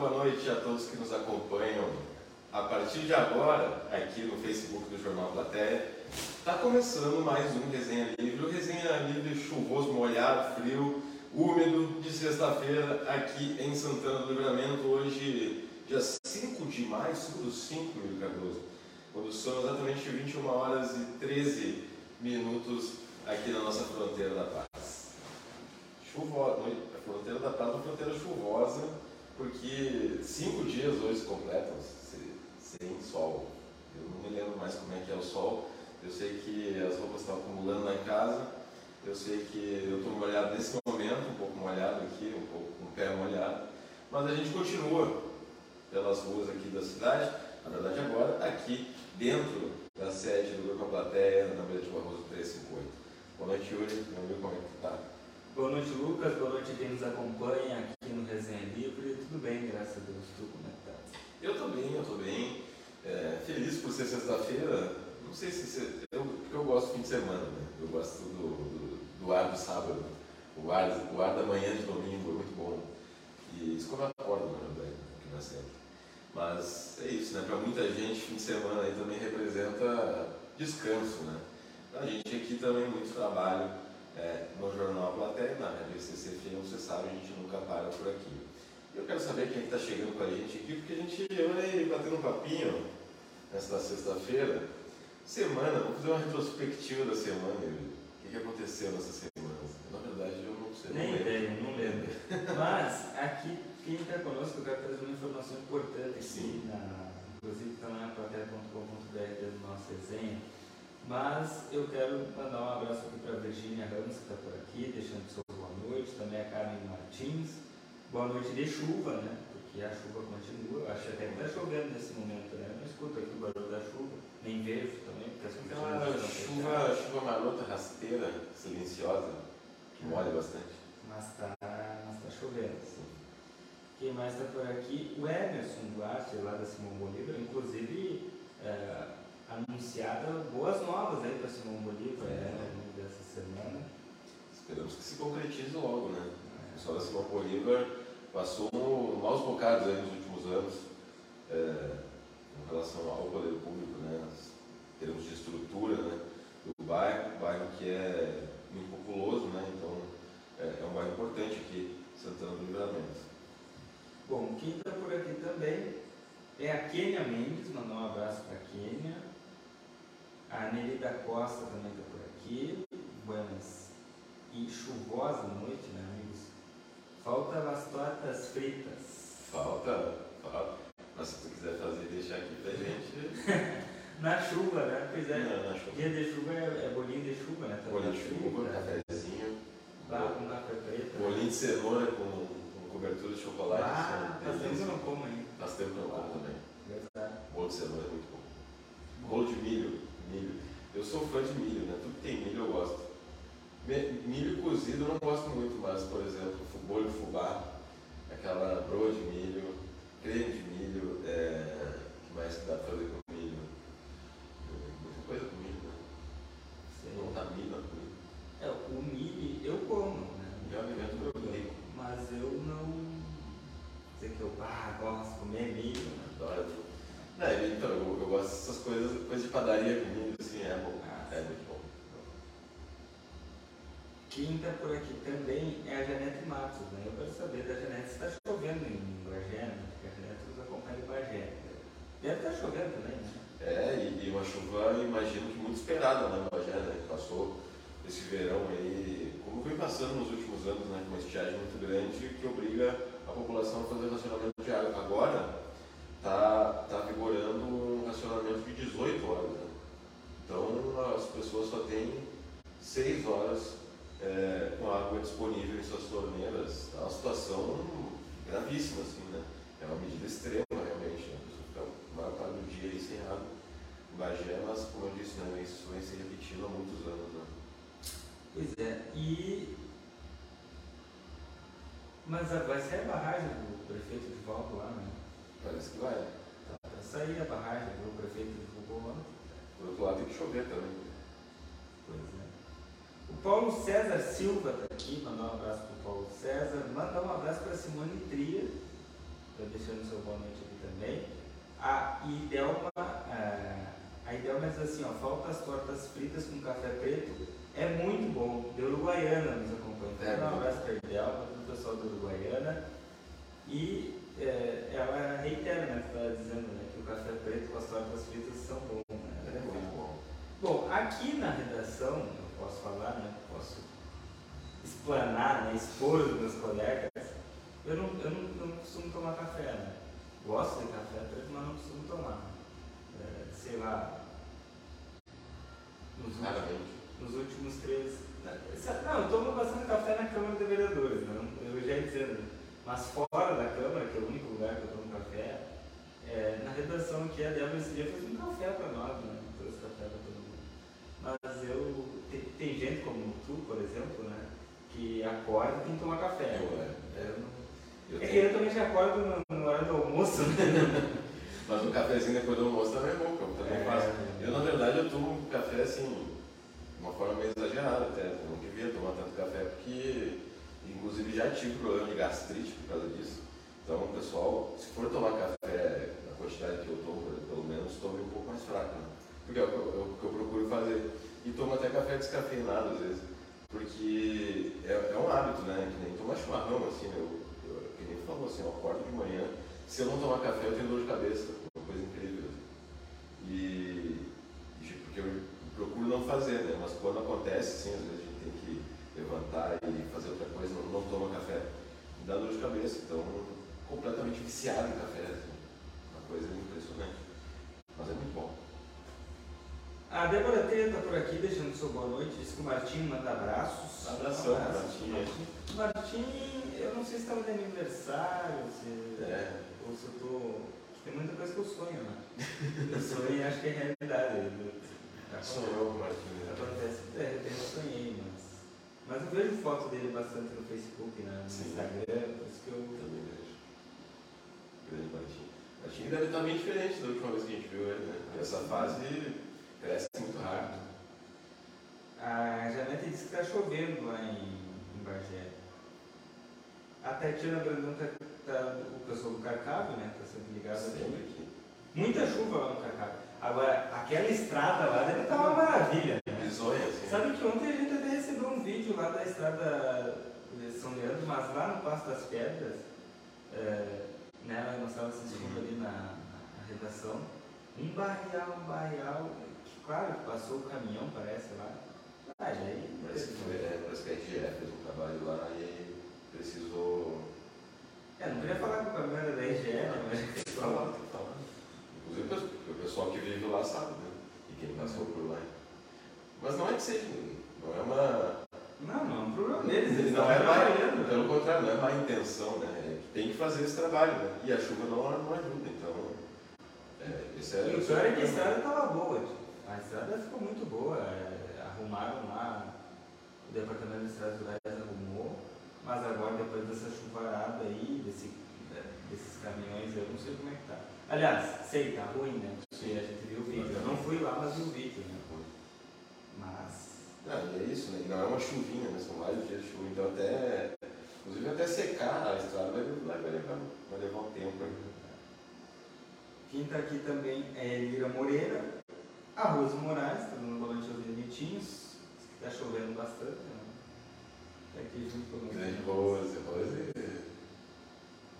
boa noite a todos que nos acompanham. A partir de agora, aqui no Facebook do Jornal Platéia, está começando mais um Resenha Livre. O Resenha Livre chuvoso, molhado, frio, úmido, de sexta-feira, aqui em Santana do Livramento. Hoje, dia 5 de maio, 5 do 5, Mil Cardoso. Quando são exatamente 21 horas e 13 minutos aqui na nossa fronteira da paz. Chuvosa, a fronteira da paz é uma fronteira chuvosa, porque cinco dias hoje completam sem sol. Eu não me lembro mais como é que é o sol. Eu sei que as roupas estão acumulando lá em casa. Eu sei que eu estou molhado nesse momento, um pouco molhado aqui, um pouco com o pé molhado. Mas a gente continua pelas ruas aqui da cidade, na verdade agora aqui dentro da sede do Grupo Plateia, na Beira de Barroso 358. Boa noite, Yuri. Meu como é que tá? Boa noite, Lucas. Boa noite quem nos acompanha aqui no Resenha graças a Deus. Eu tô bem, eu tô bem. É, feliz por ser sexta-feira. Não sei se eu, porque eu gosto do fim de semana, né? Eu gosto do, do, do ar do sábado. O ar, o ar da manhã de domingo é muito bom. E isso quando eu acordo, na verdade, que não é sempre. Mas é isso, né? Para muita gente, fim de semana aí também representa descanso, né? A gente aqui também muito trabalho é, no Jornal Platéia, na revista CCF, você sabe, a gente nunca para por aqui. Eu quero saber quem está chegando com a gente aqui, porque a gente vai batendo um papinho nesta sexta-feira. Semana, vamos fazer uma retrospectiva da semana, o que, aconteceu nessa semana? Na verdade, eu não sei. Nem ideia, não lembro. Mas, aqui, quem está conosco, eu quero trazer uma informação importante aqui, na, inclusive está lá na plateia.com.br do nosso resenha mas eu quero mandar um abraço aqui para a Virginia Ramos, que está por aqui, deixando seu boa noite. Também a Carmen Martins. Boa noite de chuva, né? Porque a chuva continua. Eu acho até que está chovendo nesse momento, né? Eu não escuto aqui o barulho da chuva, nem vejo também, porque as cortinas chuva, chuva marota, rasteira, silenciosa, que molha bastante. Mas está mas tá chovendo. Sim. Quem mais está por aqui? O Emerson Duarte, lá da Simão Bolívar, inclusive. É, anunciada boas novas aí para Simão Bolívar é. né, dessa semana. Esperamos que se concretize logo, né? É. O pessoal da Simão Bolívar passou maus bocados aí nos últimos anos é, em relação ao poder público, né? Em termos de estrutura né, do bairro, bairro que é muito populoso, né? Então é, é um bairro importante aqui, Santana do Livramento. Bom, quem está por aqui também é a Kênia Mendes, mandar um abraço para a Kênia. A Nelida Costa também está por aqui. Buenas e chuvosa noite, né, amigos? Falta as tortas fritas. Falta, falta. Mas se tu quiser fazer deixar aqui pra gente. na chuva, né? Pois é. Não, na chuva. Dia de chuva é, é bolinho de chuva, né? Tá bolinho de chuva, né? cafezinho. Lá com café preto. Bolinho de cenoura com, com cobertura de chocolate. Ah, faz tempo que eu não como ainda. Faz tempo que eu não como também. Verdade. Bolo de cenoura é muito bom. Bolo de milho milho. Eu sou fã de milho, né? Tudo que tem milho eu gosto. Milho cozido eu não gosto muito, mas, por exemplo, bolho fubá, aquela broa de milho, creme de milho, é... que mais que dá pra fazer com milho? Muita coisa com milho, né? Você não tá milho na comida. É, o milho eu como, né? Meu alimento meu rico. Mas eu não. Dizer que eu ah, gosto de comer milho. Né? Adoro. É, então, eu, eu, gosto dessas coisas, coisas de padaria com assim, é bom. Ah, é muito bom. Quinta por aqui também é a Janete Matos, né? Eu quero saber da Janete se está chovendo em Bagé, né? Porque a Janete nos acompanha em Bagé. Deve estar tá chovendo também, né? É, e, uma chuva, imagino que muito esperada em Bagé, né? Passou esse verão aí, como vem passando nos últimos anos, né? Com uma estiagem muito grande que obriga a população a fazer racionamento de água. Agora, está tá vigorando um racionamento de 18 horas. Né? Então as pessoas só têm 6 horas é, com água disponível em suas torneiras. É uma situação gravíssima, assim, né? É uma medida extrema realmente. Né? A pessoa fica a maior parte do dia aí sem água em Bagé, mas como eu disse, né, isso vem se repetindo há muitos anos. Né? Pois é, e mas vai ser a barragem do prefeito de volta lá, né? Parece que vai. Tá para sair a barragem, o prefeito divulgou ontem. Por outro lado, tem que chover também. Pois é. O Paulo César Silva está aqui, mandar um abraço para o Paulo César. Mandar um abraço para Simone Tria, para ver deixando seu boa noite aqui também. A Idelma, a, a Idelma diz assim, ó, falta as tortas fritas com café preto, é muito bom. De Uruguaiana nos acompanha. Então, É, um abraço para a Idelma, do pessoal do Uruguaiana. E é, ela reitera, né, que está dizendo né, que o café preto com as tortas fritas são bons. Né? É muito bom. Bom, aqui na redação, posso falar, né? Posso explanar, né? expor os meus colegas. Eu não, eu não, eu não costumo tomar café, né? Gosto de café preto, mas não costumo tomar. É, sei lá. Nos últimos, nos últimos três. Não, eu tomo bastante café na Câmara de Vereadores, né? eu já ia dizendo. Mas fora da Câmara, que é o único lugar que eu tomo café, é, na redação que a Débora esse dia fez um café para nós, né? Trouxe café para todo mundo. Mas eu. Tem, tem gente como tu, por exemplo, né? Que acorda e tem que tomar café. Eu, é. Eu não- Eu É que eu também já acordo no, no horário do almoço, né? Mas um cafezinho depois do almoço também é bom, eu também É. faço. Eu, na verdade, eu tomo café assim, de uma forma meio exagerada até. Eu não devia tomar tanto café porque, inclusive, já tive problema de gastrite por causa disso. Então, pessoal, se for tomar café na quantidade que eu tomo, pelo menos, tome um pouco mais fraco. Né? Porque é o que eu, é o que eu procuro fazer. E tomo até café descafeinado às vezes. Porque é, é um hábito, né? Que nem tomar chimarrão, assim, né? eu, que nem tu falou assim, eu acordo de manhã, se eu não tomar café eu tenho dor de cabeça, uma coisa incrível. E, e porque eu procuro não fazer, né? Mas quando acontece, sim, às vezes a gente tem que levantar e fazer outra coisa, não, não toma café, me dá dor de cabeça. Então, completamente viciado em café, assim. uma coisa impressionante. Mas é muito bom. A Débora está por aqui, deixando seu boa noite. Diz que o Martim manda abraços. Abração, Abraços, Martim. Martim. Martim, eu não sei se estava de aniversário, se. É. Ou se eu tô. Tem muita coisa que eu sonho, né? Eu sonho e acho que é realidade. Sonhou, Martins. Acontece. É, de repente eu sonhei, mas. Mas eu vejo foto dele bastante no Facebook, né? no Sim. Instagram, por isso que eu. Também vejo. Grande Martim. Martim deve estar bem diferente da última vez que a gente viu ele, né? Essa fase cresce. A Janete disse que está chovendo lá em, em Bagé. A Tatiana Brandão tá, tá- o pessoal do Carcavo, né? Está sempre ligado aqui. aqui. Muita chuva lá no Carcavo. Agora, aquela estrada lá deve estar uma maravilha, né? Sabe que ontem a gente até recebeu um vídeo lá da estrada de São Leandro, mas lá no Passo das Pedras, é, né, nós estávamos assistindo ali na, na redação, um barrial, um barrial, que claro, passou o caminhão, parece lá. Ah, e aí, Parece que, foi, é, parece que a RGE fez um trabalho lá e precisou. É, não queria falar que o caminhão era da RGE, né, Tem que mas falar, tem que falar. Inclusive o pessoal que vive lá sabe, né? E quem passou por lá. Mas não é que seja, não é uma. Não, não é um problema deles, eles não é má, pelo contrário, não é má intenção, né? É tem que fazer esse trabalho, né? E a chuva não, não ajuda, então. É, esse é, E o é pior é que a estrada estava boa, tipo. a estrada ficou muito boa, é, arrumaram lá, o departamento de estradas rurais arrumou, mas agora depois dessa chuvarada aí, desse, né, desses caminhões, eu não sei como é que tá. Aliás, sei, tá ruim, né? Porque a gente viu o vídeo. Eu não fui lá, mas vi o vídeo, né? Mas. Não, e é isso, né? E não é uma chuvinha, né? São vários dias de chuva, então até. Inclusive até secar a estrada vai, vai, vai, levar, vai levar um tempo aí. Quem tá aqui também é Elira Moreira, a Rose Moraes, tá dando boa noite aos bonitinhos, tá chovendo bastante, né? Tá aqui junto conosco. Grande Rose, Rose.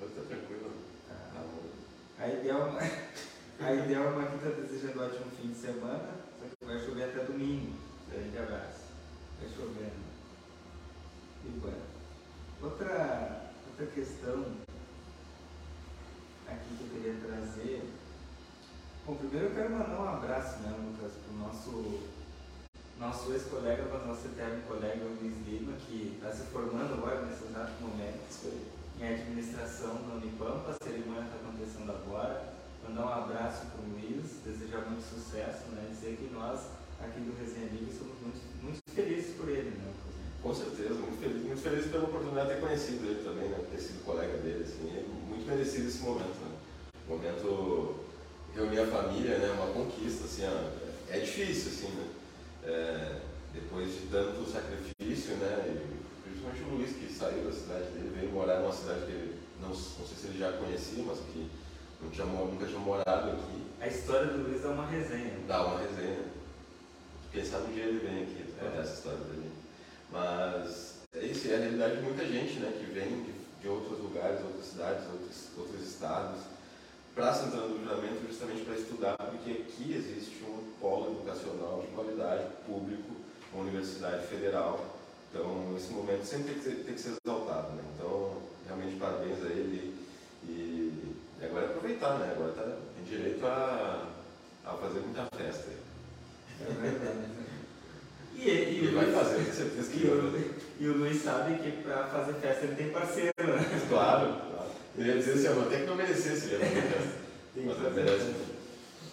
Rose tá tranquila. Tá. Tá bom. A Idelma, a Idelma aqui está desejando um ótimo fim de semana, só que vai chover até domingo. Grande abraço. Vai chovendo. E bueno. Outra, outra questão aqui que eu queria trazer. Bom, primeiro eu quero mandar um abraço, né, Lucas, para o nosso, nosso ex-colega, mas nosso eterno colega Luiz Lima, que está se formando agora nesse exato momento Isso aí. Em administração da Unipampa, a cerimônia está acontecendo agora. Mandar um abraço para o Luiz, desejar muito sucesso, né? Dizer que nós aqui do Resenha Livre somos muito, muito felizes por ele, né? Com certeza, muito feliz, muito feliz pela oportunidade de ter conhecido ele também, né? Ter sido colega dele, assim, é muito merecido esse momento, né? Momento reunir a família, né? Uma conquista, assim, ó, é difícil, assim, né? É, depois de tanto sacrifício, né? E principalmente o Luiz que saiu da cidade dele, veio morar numa cidade que ele não, não sei se ele já conhecia, mas que não tinha, nunca tinha morado aqui. A história do Luiz dá uma resenha. Dá uma resenha. Quem sabe um dia ele vem aqui, é. essa história dele. Mas é isso, é a realidade de muita gente, né, que vem de, de outros lugares, outras cidades, outros, outros estados, para Santana do Livramento justamente para estudar, porque aqui existe um polo educacional de qualidade público, uma universidade federal. Então, esse momento sempre tem que ser, tem que ser exaltado. Né? Então, realmente, parabéns a ele. E, e agora é aproveitar, né? Agora tá, tem direito a, a fazer muita festa. É verdade. E, e, e vai Luiz, fazer, com certeza que e o, e o Luiz sabe que para fazer festa ele tem parceiro, né? Claro, claro. Eu ia dizer assim, até que não merecesse ele tem Mas é merece.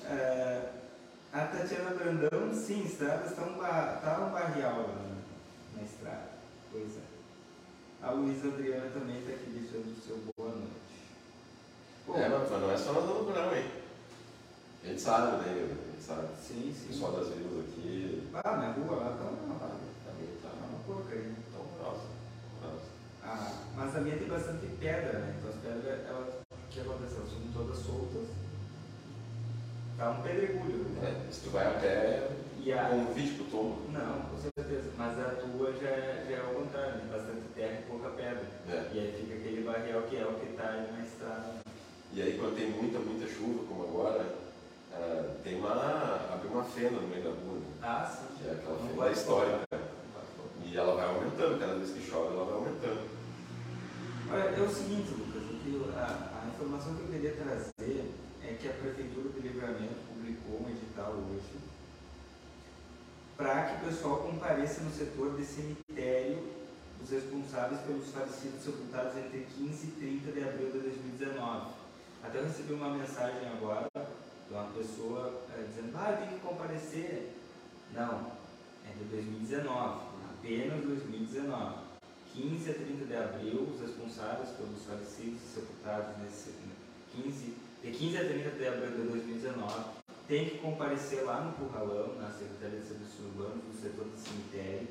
É, a Tatiana Brandão, sim, estradas está um, bar, tá um barrial lá na, na estrada. Pois é. A Luísa Adriana também está aqui deixando o seu boa noite. Pô, é, mas não é só na Dona Brunão, hein? A gente sabe, né? A gente sabe. Sim, sim. O pessoal das vilas aqui. Ah, minha rua lá tá uma, também tá. uma porcaria. Tão próximo. Ah, mas a minha tem bastante pedra, né? Então as pedras, elas, o que acontece? Elas são todas soltas. Tá um pedregulho. Né? É, se tu vai a pé, e a... convite pro tombo. Não, com certeza. Mas a tua já, é, já é o contrário, né? bastante terra e pouca pedra. É. E aí fica barrial que é o que está aí na estrada. E aí quando tem muita, muita chuva, como agora, uh, tem uma. abre uma fenda no meio da rua. Né? Ah, sim. Que é aquela fenda histórica. E ela vai aumentando, cada vez que chove ela vai aumentando. Olha, é o seguinte, Lucas, a, a informação que eu queria trazer é que a Prefeitura do Livramento publicou um edital hoje para que o pessoal compareça no setor de cemitério os responsáveis pelos falecidos sepultados entre 15 e 30 de abril de 2019. Até recebi uma mensagem agora de uma pessoa é, dizendo, ah, eu tenho que comparecer. Não, é de 2019, apenas 2019. 15 a 30 de abril, os responsáveis pelos falecidos e sepultados nesse 15, de 15 a 30 de abril de 2019 têm que comparecer lá no Curralão, na Secretaria de Serviços Urbanos, no setor do cemitério,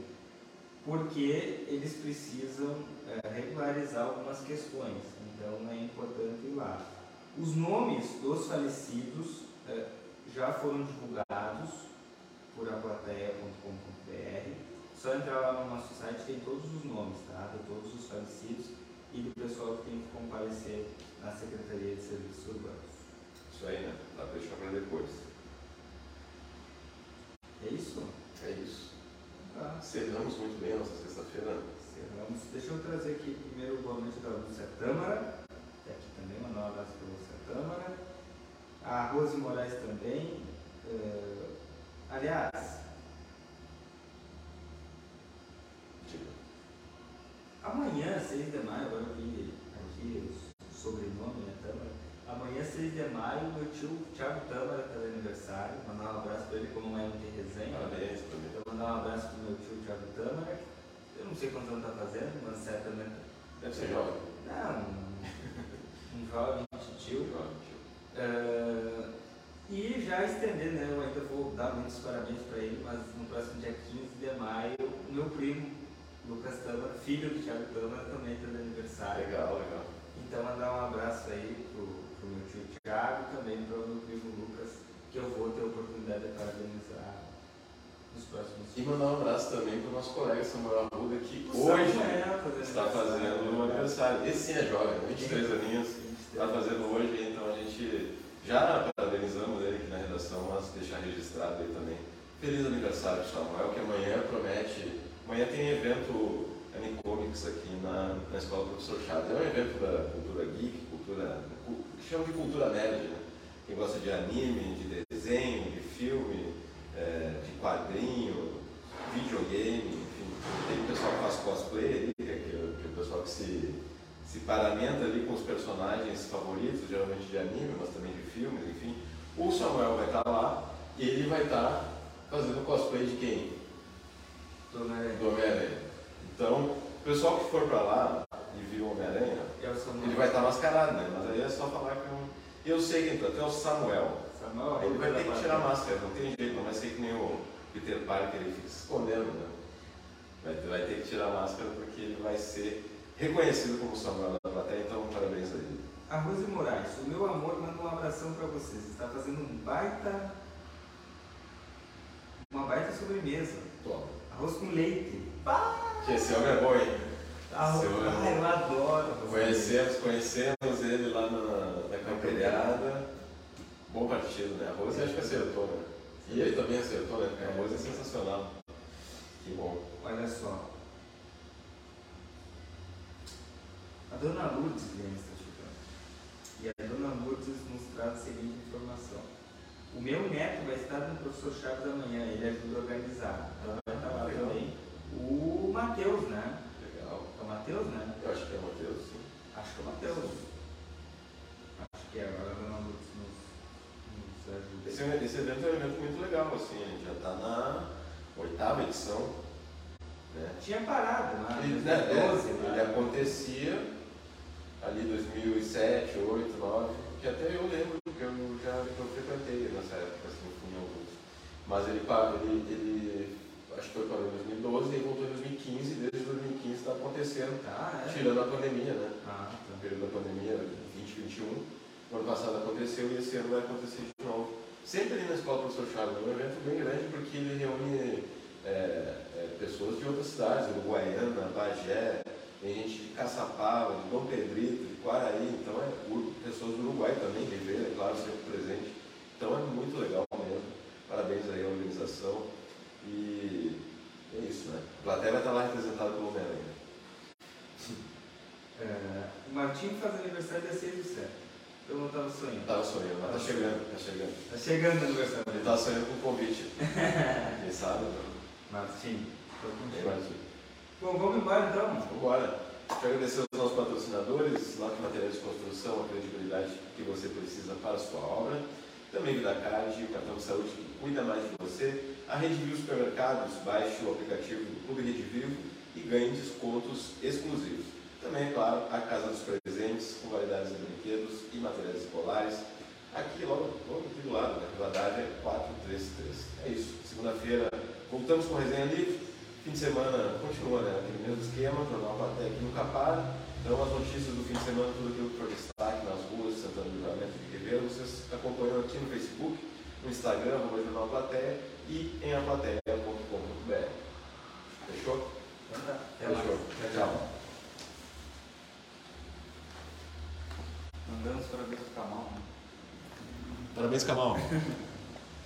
porque eles precisam é, regularizar algumas questões. Então é importante ir lá. Os nomes dos falecidos é, já foram divulgados por aplateia.com.br. Só entrar lá no nosso site, tem todos os nomes, tá? De todos os falecidos e do pessoal que tem que comparecer na Secretaria de Serviços Urbanos. Isso aí, né? Dá para deixar para depois. É isso? É isso. Tá. Cerramos muito bem a nossa sexta-feira. Cerramos. Deixa eu trazer aqui primeiro o boa noite da Lúcia Tâmara. Tem aqui também, mandar um abraço para a Lúcia Tâmara. A Rose Moraes também. Uh, aliás, amanhã, 6 de maio, agora eu vi aqui o sobrenome, né, Tâmara. Amanhã, 6 de maio, meu tio Thiago Tâmara está de aniversário. Mandar um abraço para ele, como amanhã não tem resenha. Parabéns para mim. Então, mandar um abraço para o meu tio não sei quantos anos está fazendo, mas certamente. Deve ser jovem. Não, um, um jovem tio. Jovem tio. Uh, e já estender, né? Eu ainda vou dar muitos parabéns para ele, mas no próximo dia 15 de maio, meu primo Lucas Tâmara, filho do Thiago Tâmara, também está de aniversário. Legal, legal. Então mandar um abraço aí pro, pro meu tio Thiago e também pro meu primo Lucas, que eu vou ter a oportunidade de parabenizar nos próximos dias. E mandar um abraço também pro nosso colega Samuel Arruda, que o hoje fazendo está fazendo um aniversário. Esse sim é jovem, 23 aninhos, está fazendo hoje, então a gente já parabenizamos ele aqui na redação, mas deixar registrado aí também. Feliz aniversário, Samuel, que amanhã promete Amanhã tem evento Anicomics aqui na, na Escola do Professor Chaves. É um evento da cultura geek, cultura, que chama de cultura nerd, né? Quem gosta de anime, de desenho, de filme, é, de quadrinho, videogame, enfim. Tem o pessoal que faz cosplay ali, que é, que é o pessoal que se, se paramenta ali com os personagens favoritos, geralmente de anime, mas também de filmes, enfim. O Samuel vai estar lá e ele vai estar fazendo cosplay de quem? do Homem-Aranha. Então, o pessoal que for para lá e viu o Homem-Aranha, é ele vai estar mascarado, né? Mas aí é só falar que um. Eu sei que até o Samuel. Samuel ele vai ter que tirar a máscara, não tem jeito, não vai ser que nem o Peter Parker, ele fica se escondendo, né? Vai, vai ter que tirar a máscara porque ele vai ser reconhecido como Samuel da plateia, então parabéns a ele. A Rose Moraes, o meu amor manda um abração para vocês. Está fazendo um baita. Uma baita sobremesa. Toma. Arroz com leite. Que esse homem é bom, hein? Arroz... Esse homem é Ah, bom. eu adoro. Conhecemos, conhecemos ele lá na, na camperiada. Bom partido, né? A Rose acho que acertou, né? E ele também acertou, né? Porque a Rose é sensacional. Que bom. Olha só. A dona Lourdes Guilherme está chegando. E a dona Lourdes nos traz a seguinte informação. O meu neto vai estar no professor Chaves amanhã, ele ajuda a organizar. Então vai estar lá Legal. também. O Matheus, né? Legal. É o Matheus, né? Eu acho que é o Matheus, sim. Acho que é o Matheus. Acho que é, agora a dona Lourdes nos, nos ajuda. Esse, evento é um evento muito legal, assim. A gente já está na oitava edição. Né? Tinha parado lá, Ele, né, 2012, é, né? ele acontecia ali 2007, 2008, 2009, que até eu lembro que eu já eu frequentei nessa época, assim, fui em alguns. Mas ele, pa- ele, ele acho que foi para 2012 e voltou em 2015, e desde 2015 está acontecendo, Tá, é. tirando a pandemia, né? Ah, No tá. período da pandemia, 2021. O ano passado aconteceu e esse ano vai acontecer de. Sempre ali na Escola Professor Chaves, é um evento bem grande porque ele reúne é, é, pessoas de outras cidades, Uruguaiana, Bagé, tem gente de Caçapava, de Dom Pedrito, de Quaraí, então é pessoas do Uruguai também, Ribeira, é claro, sempre presente. Então é muito legal mesmo. Parabéns aí à organização. E é isso, né? A plateia vai estar lá representada pelo Homem-Aranha. É, o Martinho faz aniversário dia 6 do 7. Eu não estava sonhando. Tava sonhando, mas tá chegando, tá chegando. Tá chegando o aniversário Ele tá sonhando com um convite. Quem sabe, não? Martinho, tô Bem contigo. Bom, vamos embora então. Vambora. Quero agradecer aos nossos patrocinadores, Lote Materiais de Construção, a credibilidade que você precisa para a sua obra. Também Vida Card, o cartão de saúde que cuida mais de você. A Rede Vivo Supermercados, baixe o aplicativo do Clube Rede Vivo e ganhe descontos exclusivos. Também, é claro, a Casa dos Presentes, com validades de brinquedos e materiais escolares. Aqui, logo, logo aqui do lado, na Rivadavia 433. É isso. Segunda-feira, voltamos com a resenha livre. Fim de semana continua, né? Aquele mesmo esquema, Jornal Platéia aqui nunca para. Então, as notícias do fim de semana, tudo aquilo que for destaque nas ruas de Santana do Livramento de vocês acompanham aqui no Facebook, no Instagram, arroba Jornal Platéia e em aplateia.com.br. Fechou? Please come on.